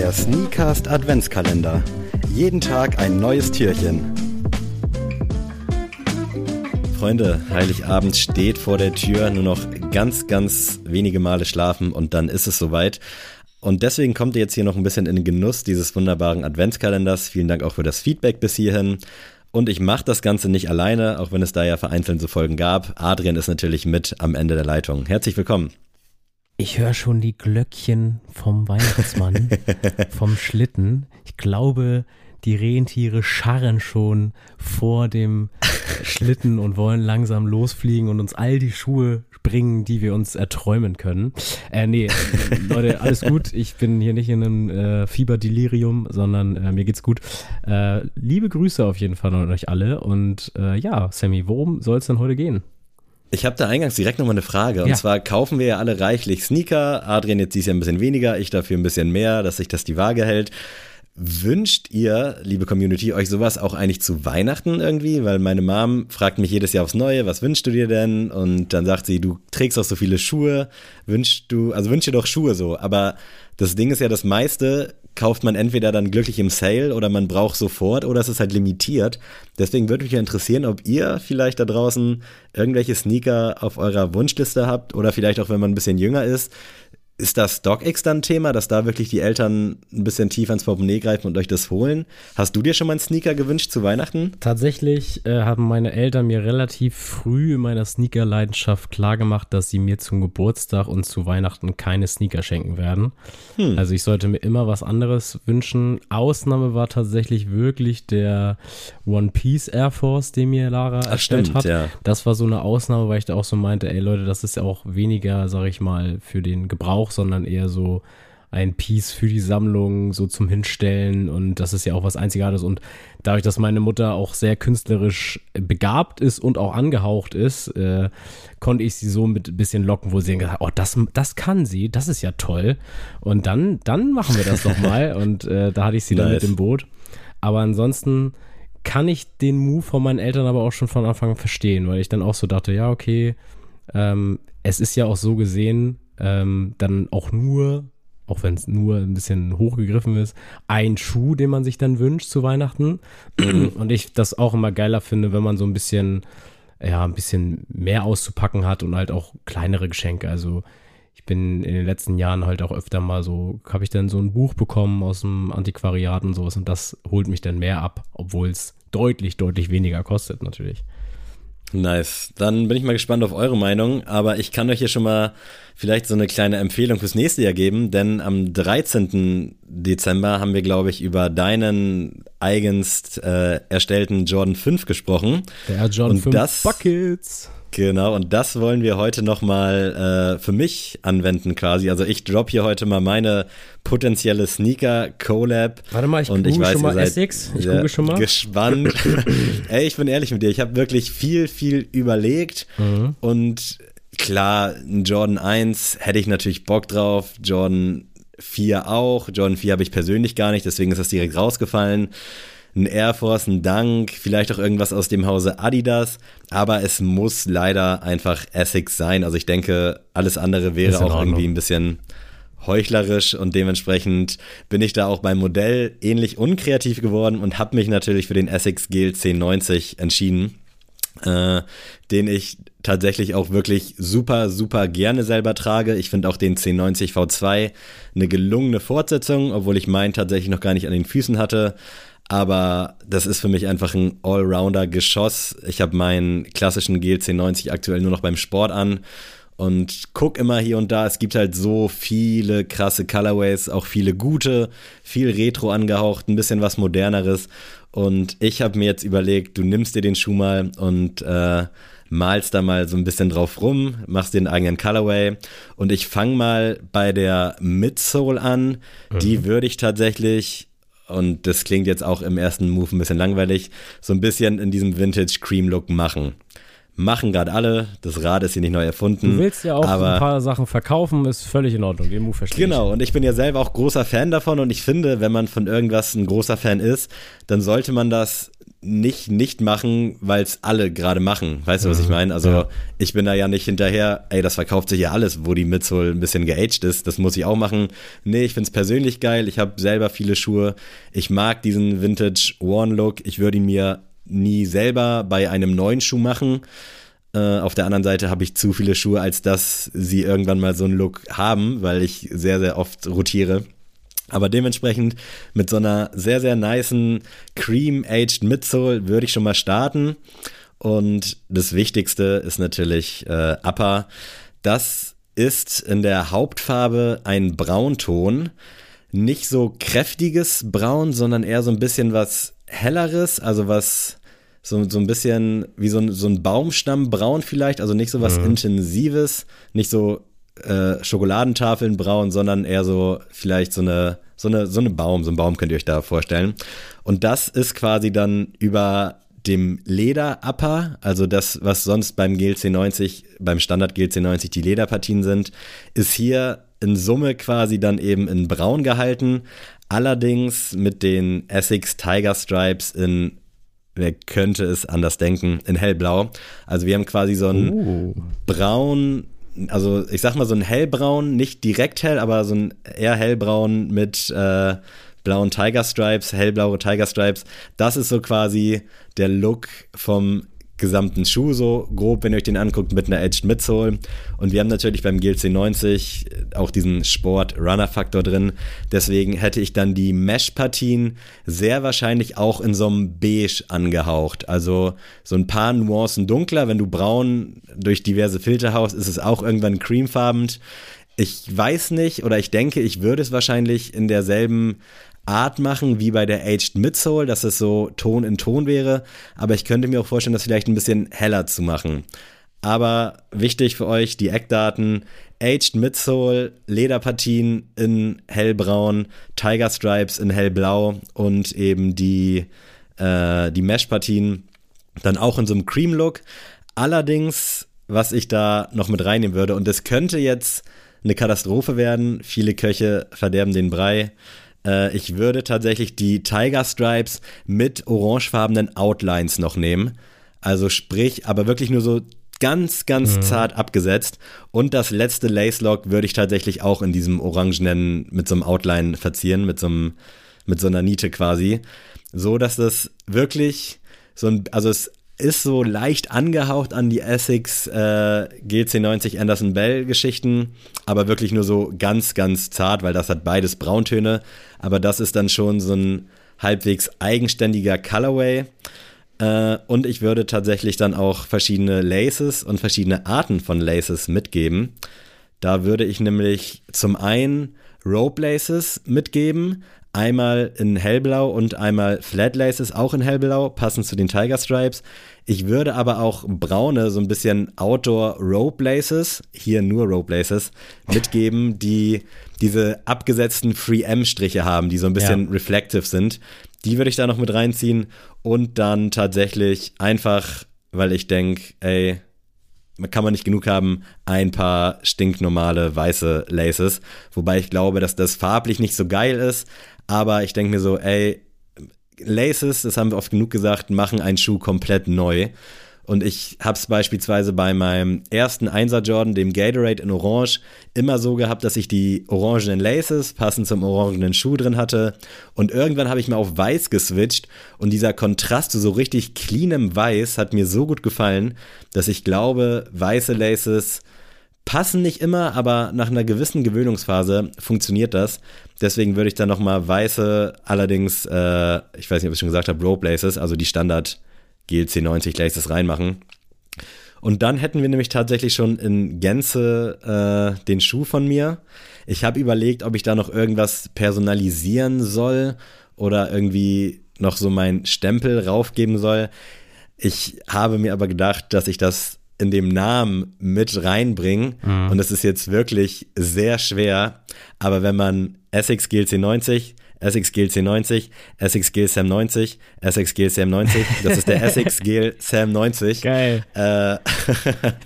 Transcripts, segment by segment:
Der Sneakast Adventskalender. Jeden Tag ein neues Türchen. Freunde, Heiligabend steht vor der Tür, nur noch ganz, ganz wenige Male schlafen und dann ist es soweit. Und deswegen kommt ihr jetzt hier noch ein bisschen in den Genuss dieses wunderbaren Adventskalenders. Vielen Dank auch für das Feedback bis hierhin. Und ich mache das Ganze nicht alleine, auch wenn es da ja vereinzelt so Folgen gab. Adrian ist natürlich mit am Ende der Leitung. Herzlich willkommen. Ich höre schon die Glöckchen vom Weihnachtsmann, vom Schlitten. Ich glaube, die Rentiere scharren schon vor dem Schlitten und wollen langsam losfliegen und uns all die Schuhe bringen, die wir uns erträumen können. Äh, nee, Leute, alles gut. Ich bin hier nicht in einem äh, Fieberdelirium, sondern äh, mir geht's gut. Äh, liebe Grüße auf jeden Fall an euch alle. Und äh, ja, Sammy, worum soll es denn heute gehen? Ich habe da eingangs direkt nochmal eine Frage. Und ja. zwar kaufen wir ja alle reichlich Sneaker. Adrian jetzt dies Jahr ein bisschen weniger, ich dafür ein bisschen mehr, dass sich das die Waage hält. Wünscht ihr, liebe Community, euch sowas auch eigentlich zu Weihnachten irgendwie? Weil meine Mom fragt mich jedes Jahr aufs Neue, was wünschst du dir denn? Und dann sagt sie, du trägst auch so viele Schuhe. Wünschst du, also wünsch dir doch Schuhe so. Aber das Ding ist ja, das meiste kauft man entweder dann glücklich im Sale oder man braucht sofort oder es ist halt limitiert. Deswegen würde mich ja interessieren, ob ihr vielleicht da draußen irgendwelche Sneaker auf eurer Wunschliste habt oder vielleicht auch, wenn man ein bisschen jünger ist, ist das StockX dann Thema, dass da wirklich die Eltern ein bisschen tief ans Portemonnaie greifen und euch das holen? Hast du dir schon mal einen Sneaker gewünscht zu Weihnachten? Tatsächlich äh, haben meine Eltern mir relativ früh in meiner Sneaker-Leidenschaft klargemacht, dass sie mir zum Geburtstag und zu Weihnachten keine Sneaker schenken werden. Hm. Also ich sollte mir immer was anderes wünschen. Ausnahme war tatsächlich wirklich der One Piece Air Force, den mir Lara Ach, erstellt stimmt, hat. Ja. Das war so eine Ausnahme, weil ich da auch so meinte, ey Leute, das ist ja auch weniger, sag ich mal, für den Gebrauch Buch, sondern eher so ein Piece für die Sammlung, so zum Hinstellen. Und das ist ja auch was Einzigartiges. Und dadurch, dass meine Mutter auch sehr künstlerisch begabt ist und auch angehaucht ist, äh, konnte ich sie so mit ein bisschen locken, wo sie gesagt hat, oh, das, das kann sie, das ist ja toll. Und dann, dann machen wir das doch mal. und äh, da hatte ich sie nice. dann mit im Boot. Aber ansonsten kann ich den Move von meinen Eltern aber auch schon von Anfang an verstehen, weil ich dann auch so dachte, ja, okay, ähm, es ist ja auch so gesehen, ähm, dann auch nur, auch wenn es nur ein bisschen hochgegriffen ist, ein Schuh, den man sich dann wünscht zu Weihnachten. und ich das auch immer geiler finde, wenn man so ein bisschen, ja, ein bisschen mehr auszupacken hat und halt auch kleinere Geschenke. Also ich bin in den letzten Jahren halt auch öfter mal so, habe ich dann so ein Buch bekommen aus dem Antiquariat und sowas und das holt mich dann mehr ab, obwohl es deutlich, deutlich weniger kostet natürlich. Nice. Dann bin ich mal gespannt auf eure Meinung, aber ich kann euch hier schon mal vielleicht so eine kleine Empfehlung fürs nächste Jahr geben, denn am 13. Dezember haben wir, glaube ich, über deinen eigens äh, erstellten Jordan 5 gesprochen. Der Jordan Und 5 das, Buckets. Genau, und das wollen wir heute nochmal äh, für mich anwenden quasi. Also ich drop hier heute mal meine potenzielle Sneaker-Collab. Warte mal, ich und ich weiß, schon mal Essex. Ich gucke schon mal. Gespannt. Ey, ich bin ehrlich mit dir, ich habe wirklich viel, viel überlegt mhm. und klar, ein Jordan 1 hätte ich natürlich Bock drauf, Jordan 4 auch, Jordan 4 habe ich persönlich gar nicht, deswegen ist das direkt rausgefallen ein Air Force, ein Dank, vielleicht auch irgendwas aus dem Hause Adidas, aber es muss leider einfach Essex sein. Also ich denke, alles andere wäre auch irgendwie ein bisschen heuchlerisch und dementsprechend bin ich da auch beim Modell ähnlich unkreativ geworden und habe mich natürlich für den Essex GL 1090 entschieden, äh, den ich tatsächlich auch wirklich super, super gerne selber trage. Ich finde auch den 1090 V2 eine gelungene Fortsetzung, obwohl ich meinen tatsächlich noch gar nicht an den Füßen hatte. Aber das ist für mich einfach ein Allrounder-Geschoss. Ich habe meinen klassischen GLC 90 aktuell nur noch beim Sport an und guck immer hier und da. Es gibt halt so viele krasse Colorways, auch viele gute, viel Retro angehaucht, ein bisschen was moderneres. Und ich habe mir jetzt überlegt, du nimmst dir den Schuh mal und äh, malst da mal so ein bisschen drauf rum, machst den eigenen Colorway. Und ich fange mal bei der Midsole an. Mhm. Die würde ich tatsächlich und das klingt jetzt auch im ersten Move ein bisschen langweilig, so ein bisschen in diesem Vintage-Cream-Look machen. Machen gerade alle, das Rad ist hier nicht neu erfunden. Du willst ja auch ein paar Sachen verkaufen, ist völlig in Ordnung, den Move verstehe Genau, und ich bin ja selber auch großer Fan davon. Und ich finde, wenn man von irgendwas ein großer Fan ist, dann sollte man das nicht nicht machen, weil es alle gerade machen. Weißt du, was ich mhm. meine? Also ja. ich bin da ja nicht hinterher, ey, das verkauft sich ja alles, wo die Midsole ein bisschen geaged ist. Das muss ich auch machen. Nee, ich find's persönlich geil. Ich habe selber viele Schuhe. Ich mag diesen Vintage Worn-Look. Ich würde ihn mir nie selber bei einem neuen Schuh machen. Äh, auf der anderen Seite habe ich zu viele Schuhe, als dass sie irgendwann mal so einen Look haben, weil ich sehr, sehr oft rotiere. Aber dementsprechend mit so einer sehr, sehr niceen Cream-Aged Midsole würde ich schon mal starten. Und das Wichtigste ist natürlich äh, Upper. Das ist in der Hauptfarbe ein Braunton. Nicht so kräftiges Braun, sondern eher so ein bisschen was helleres, also was so, so ein bisschen wie so ein, so ein Baumstammbraun vielleicht, also nicht so was mhm. Intensives, nicht so äh, Schokoladentafeln braun, sondern eher so vielleicht so eine, so eine, so eine Baum, so ein Baum könnt ihr euch da vorstellen. Und das ist quasi dann über dem Leder-Upper, also das, was sonst beim GLC 90, beim Standard GLC 90 die Lederpartien sind, ist hier in Summe quasi dann eben in braun gehalten, allerdings mit den Essex Tiger Stripes in wer könnte es anders denken, in hellblau. Also wir haben quasi so ein uh. braun also ich sag mal so ein hellbraun, nicht direkt hell, aber so ein eher hellbraun mit äh, blauen Tiger Stripes, hellblaue Tiger Stripes. Das ist so quasi der Look vom gesamten Schuh so grob, wenn ihr euch den anguckt, mit einer Edged Midsole. Und wir haben natürlich beim GLC 90 auch diesen Sport-Runner-Faktor drin. Deswegen hätte ich dann die Mesh-Partien sehr wahrscheinlich auch in so einem Beige angehaucht. Also so ein paar Nuancen dunkler. Wenn du braun durch diverse Filter haust, ist es auch irgendwann creamfarbend. Ich weiß nicht oder ich denke, ich würde es wahrscheinlich in derselben Art machen wie bei der Aged Midsole, dass es so Ton in Ton wäre. Aber ich könnte mir auch vorstellen, das vielleicht ein bisschen heller zu machen. Aber wichtig für euch, die Eckdaten. Aged Midsole, Lederpartien in hellbraun, Tiger Stripes in hellblau und eben die, äh, die Mesh-Partien dann auch in so einem Cream-Look. Allerdings, was ich da noch mit reinnehmen würde, und es könnte jetzt eine Katastrophe werden, viele Köche verderben den Brei, äh, ich würde tatsächlich die Tiger Stripes mit orangefarbenen Outlines noch nehmen. Also sprich, aber wirklich nur so ganz, ganz mhm. zart abgesetzt. Und das letzte Lace Lock würde ich tatsächlich auch in diesem orangenen mit so einem Outline verzieren, mit so einem, mit so einer Niete quasi. So dass das wirklich so ein, also es ist so leicht angehaucht an die Essex äh, GC90 Anderson Bell Geschichten, aber wirklich nur so ganz, ganz zart, weil das hat beides Brauntöne. Aber das ist dann schon so ein halbwegs eigenständiger Colorway. Äh, und ich würde tatsächlich dann auch verschiedene Laces und verschiedene Arten von Laces mitgeben. Da würde ich nämlich zum einen Rope Laces mitgeben, Einmal in hellblau und einmal Flat Laces auch in hellblau, passend zu den Tiger Stripes. Ich würde aber auch braune, so ein bisschen Outdoor Rope Laces, hier nur Rope Laces, mitgeben, die diese abgesetzten Free M-Striche haben, die so ein bisschen ja. reflective sind. Die würde ich da noch mit reinziehen und dann tatsächlich einfach, weil ich denke, ey, kann man nicht genug haben, ein paar stinknormale weiße Laces. Wobei ich glaube, dass das farblich nicht so geil ist, aber ich denke mir so, ey, Laces, das haben wir oft genug gesagt, machen einen Schuh komplett neu. Und ich habe es beispielsweise bei meinem ersten Einser Jordan, dem Gatorade in Orange, immer so gehabt, dass ich die orangenen Laces passend zum orangenen Schuh drin hatte. Und irgendwann habe ich mal auf Weiß geswitcht und dieser Kontrast zu so richtig cleanem Weiß hat mir so gut gefallen, dass ich glaube, weiße Laces passen nicht immer, aber nach einer gewissen Gewöhnungsphase funktioniert das. Deswegen würde ich dann nochmal weiße, allerdings, äh, ich weiß nicht, ob ich schon gesagt habe, Rope Laces, also die Standard GLC 90 Laces reinmachen. Und dann hätten wir nämlich tatsächlich schon in Gänze äh, den Schuh von mir. Ich habe überlegt, ob ich da noch irgendwas personalisieren soll oder irgendwie noch so meinen Stempel raufgeben soll. Ich habe mir aber gedacht, dass ich das in dem Namen mit reinbringen. Mhm. Und es ist jetzt wirklich sehr schwer. Aber wenn man Essex GLC 90, Essex GLC 90, Essex GL Sam 90, Essex GL Sam 90, das ist der Essex GL Sam 90. Geil. Äh,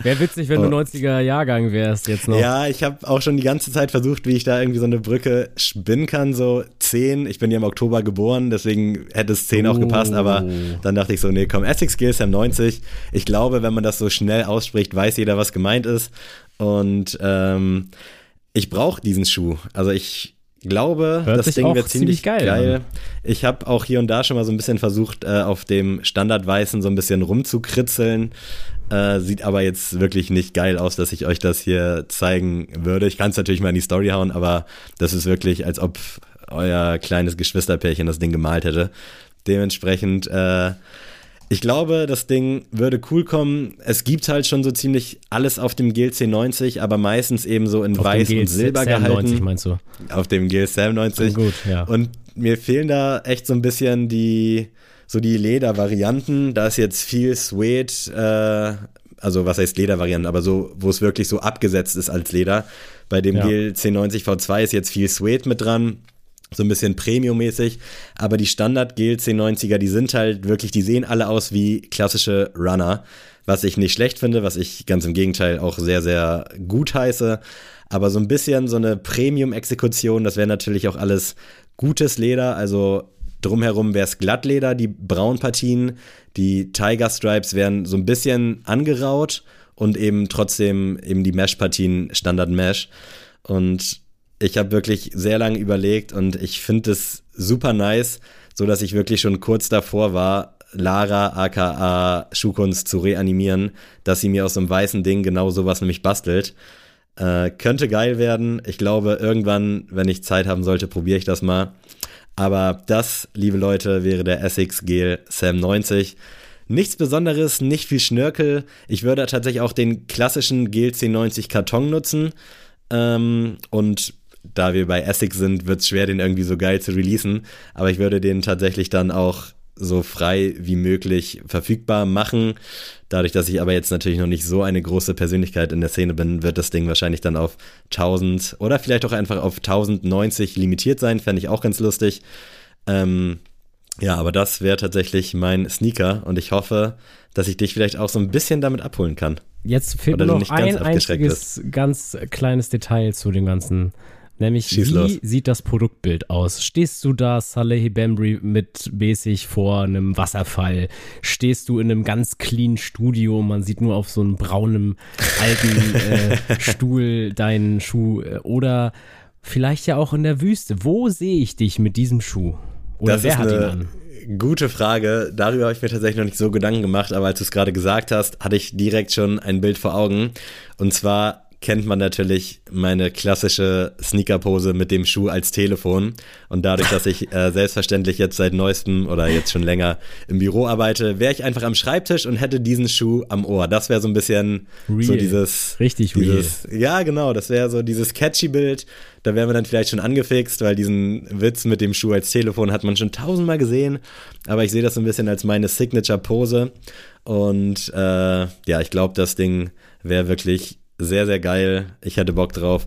Wäre witzig, wenn du 90er Jahrgang wärst jetzt noch. Ja, ich habe auch schon die ganze Zeit versucht, wie ich da irgendwie so eine Brücke spinnen kann, so 10. Ich bin ja im Oktober geboren, deswegen hätte es 10 oh. auch gepasst, aber oh. dann dachte ich so, nee, komm, Essex Gale Sam 90. Ich glaube, wenn man das so schnell ausspricht, weiß jeder, was gemeint ist. Und ähm, ich brauche diesen Schuh. Also ich glaube, Hört das Ding wird ziemlich, ziemlich geil. geil. Ich habe auch hier und da schon mal so ein bisschen versucht, äh, auf dem Standardweißen so ein bisschen rumzukritzeln. Äh, sieht aber jetzt wirklich nicht geil aus, dass ich euch das hier zeigen würde. Ich kann es natürlich mal in die Story hauen, aber das ist wirklich, als ob euer kleines Geschwisterpärchen das Ding gemalt hätte. Dementsprechend, äh, ich glaube, das Ding würde cool kommen. Es gibt halt schon so ziemlich alles auf dem GLC 90, aber meistens eben so in auf weiß und silber Sam gehalten. 90 meinst du? Auf dem GL Sam 90. Oh, gut, ja. Und mir fehlen da echt so ein bisschen die so die Ledervarianten. Da ist jetzt viel Suede, äh, also was heißt Ledervarianten, aber so, wo es wirklich so abgesetzt ist als Leder. Bei dem ja. GL1090 V2 ist jetzt viel Suede mit dran so ein bisschen Premium-mäßig. Aber die Standard GL1090er, die sind halt wirklich, die sehen alle aus wie klassische Runner. Was ich nicht schlecht finde, was ich ganz im Gegenteil auch sehr, sehr gut heiße. Aber so ein bisschen so eine Premium-Exekution, das wäre natürlich auch alles gutes Leder. Also Drumherum wäre es Glattleder, die Braunpartien, die Tiger Stripes wären so ein bisschen angeraut und eben trotzdem eben die Mesh-Partien Standard Mesh. Und ich habe wirklich sehr lange überlegt und ich finde es super nice, so dass ich wirklich schon kurz davor war, Lara aka Schuhkunst zu reanimieren, dass sie mir aus einem weißen Ding genau sowas nämlich bastelt. Äh, könnte geil werden. Ich glaube, irgendwann, wenn ich Zeit haben sollte, probiere ich das mal. Aber das, liebe Leute, wäre der Essex Gel Sam 90. Nichts Besonderes, nicht viel Schnörkel. Ich würde tatsächlich auch den klassischen Gel C90 Karton nutzen. Ähm, und da wir bei Essex sind, wird es schwer, den irgendwie so geil zu releasen. Aber ich würde den tatsächlich dann auch so frei wie möglich verfügbar machen. Dadurch, dass ich aber jetzt natürlich noch nicht so eine große Persönlichkeit in der Szene bin, wird das Ding wahrscheinlich dann auf 1000 oder vielleicht auch einfach auf 1090 limitiert sein. Fände ich auch ganz lustig. Ähm, ja, aber das wäre tatsächlich mein Sneaker und ich hoffe, dass ich dich vielleicht auch so ein bisschen damit abholen kann. Jetzt fehlt mir noch ein einziges ganz kleines Detail zu dem ganzen Nämlich, Schieß wie los. sieht das Produktbild aus? Stehst du da, Saleh Bembry, mit mäßig vor einem Wasserfall? Stehst du in einem ganz clean Studio? Man sieht nur auf so einem braunen alten äh, Stuhl deinen Schuh. Oder vielleicht ja auch in der Wüste. Wo sehe ich dich mit diesem Schuh? Oder das wer hat ihn an? Gute Frage. Darüber habe ich mir tatsächlich noch nicht so Gedanken gemacht, aber als du es gerade gesagt hast, hatte ich direkt schon ein Bild vor Augen. Und zwar kennt man natürlich meine klassische Sneakerpose mit dem Schuh als Telefon. Und dadurch, dass ich äh, selbstverständlich jetzt seit neuestem oder jetzt schon länger im Büro arbeite, wäre ich einfach am Schreibtisch und hätte diesen Schuh am Ohr. Das wäre so ein bisschen real. so dieses. Richtig dieses, real. Ja, genau. Das wäre so dieses catchy Bild. Da wären wir dann vielleicht schon angefixt, weil diesen Witz mit dem Schuh als Telefon hat man schon tausendmal gesehen. Aber ich sehe das so ein bisschen als meine Signature-Pose. Und äh, ja, ich glaube, das Ding wäre wirklich sehr, sehr geil. Ich hätte Bock drauf.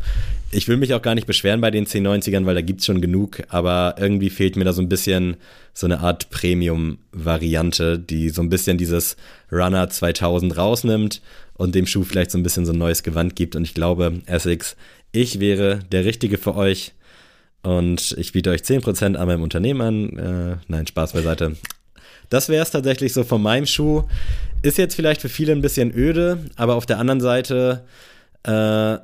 Ich will mich auch gar nicht beschweren bei den 1090ern, weil da gibt es schon genug, aber irgendwie fehlt mir da so ein bisschen so eine Art Premium-Variante, die so ein bisschen dieses Runner 2000 rausnimmt und dem Schuh vielleicht so ein bisschen so ein neues Gewand gibt. Und ich glaube, Essex, ich wäre der Richtige für euch. Und ich biete euch 10% an meinem Unternehmen an. Äh, nein, Spaß beiseite. Das wäre es tatsächlich so von meinem Schuh. Ist jetzt vielleicht für viele ein bisschen öde, aber auf der anderen Seite äh,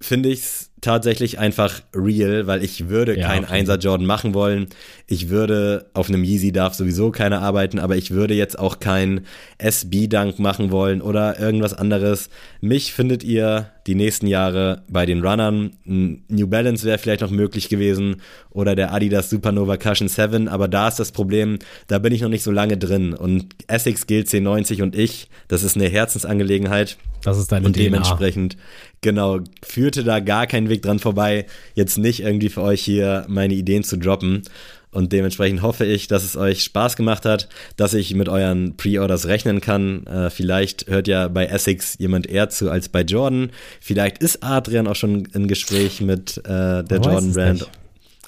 finde ich es tatsächlich einfach real, weil ich würde ja, kein okay. Einser Jordan machen wollen. Ich würde auf einem Yeezy darf sowieso keiner arbeiten, aber ich würde jetzt auch kein SB Dunk machen wollen oder irgendwas anderes. Mich findet ihr die nächsten Jahre bei den Runnern. New Balance wäre vielleicht noch möglich gewesen oder der Adidas Supernova Cushion 7, aber da ist das Problem, da bin ich noch nicht so lange drin und Essex gilt 1090 und ich, das ist eine Herzensangelegenheit. Das ist deine Und dementsprechend, DNA. genau, führte da gar kein Weg dran vorbei, jetzt nicht irgendwie für euch hier meine Ideen zu droppen. Und dementsprechend hoffe ich, dass es euch Spaß gemacht hat, dass ich mit euren Pre-Orders rechnen kann. Äh, vielleicht hört ja bei Essex jemand eher zu als bei Jordan. Vielleicht ist Adrian auch schon im Gespräch mit äh, der Jordan Brand.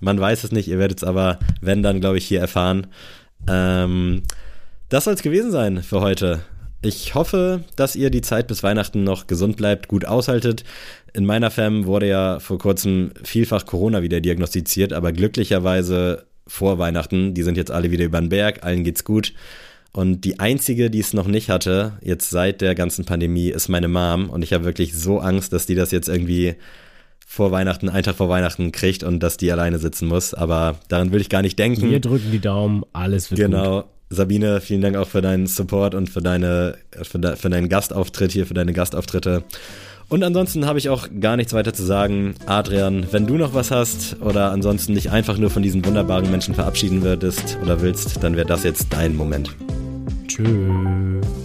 Man weiß es nicht, ihr werdet es aber, wenn dann, glaube ich, hier erfahren. Ähm, das soll es gewesen sein für heute. Ich hoffe, dass ihr die Zeit bis Weihnachten noch gesund bleibt, gut aushaltet. In meiner Fam wurde ja vor kurzem vielfach Corona wieder diagnostiziert, aber glücklicherweise vor Weihnachten, die sind jetzt alle wieder über den Berg, allen geht's gut. Und die einzige, die es noch nicht hatte, jetzt seit der ganzen Pandemie, ist meine Mom. Und ich habe wirklich so Angst, dass die das jetzt irgendwie vor Weihnachten, einen Tag vor Weihnachten kriegt und dass die alleine sitzen muss. Aber daran will ich gar nicht denken. Wir drücken die Daumen, alles wird genau. gut. Sabine, vielen Dank auch für deinen Support und für, deine, für, de, für deinen Gastauftritt hier, für deine Gastauftritte. Und ansonsten habe ich auch gar nichts weiter zu sagen. Adrian, wenn du noch was hast oder ansonsten dich einfach nur von diesen wunderbaren Menschen verabschieden würdest oder willst, dann wäre das jetzt dein Moment. Tschüss.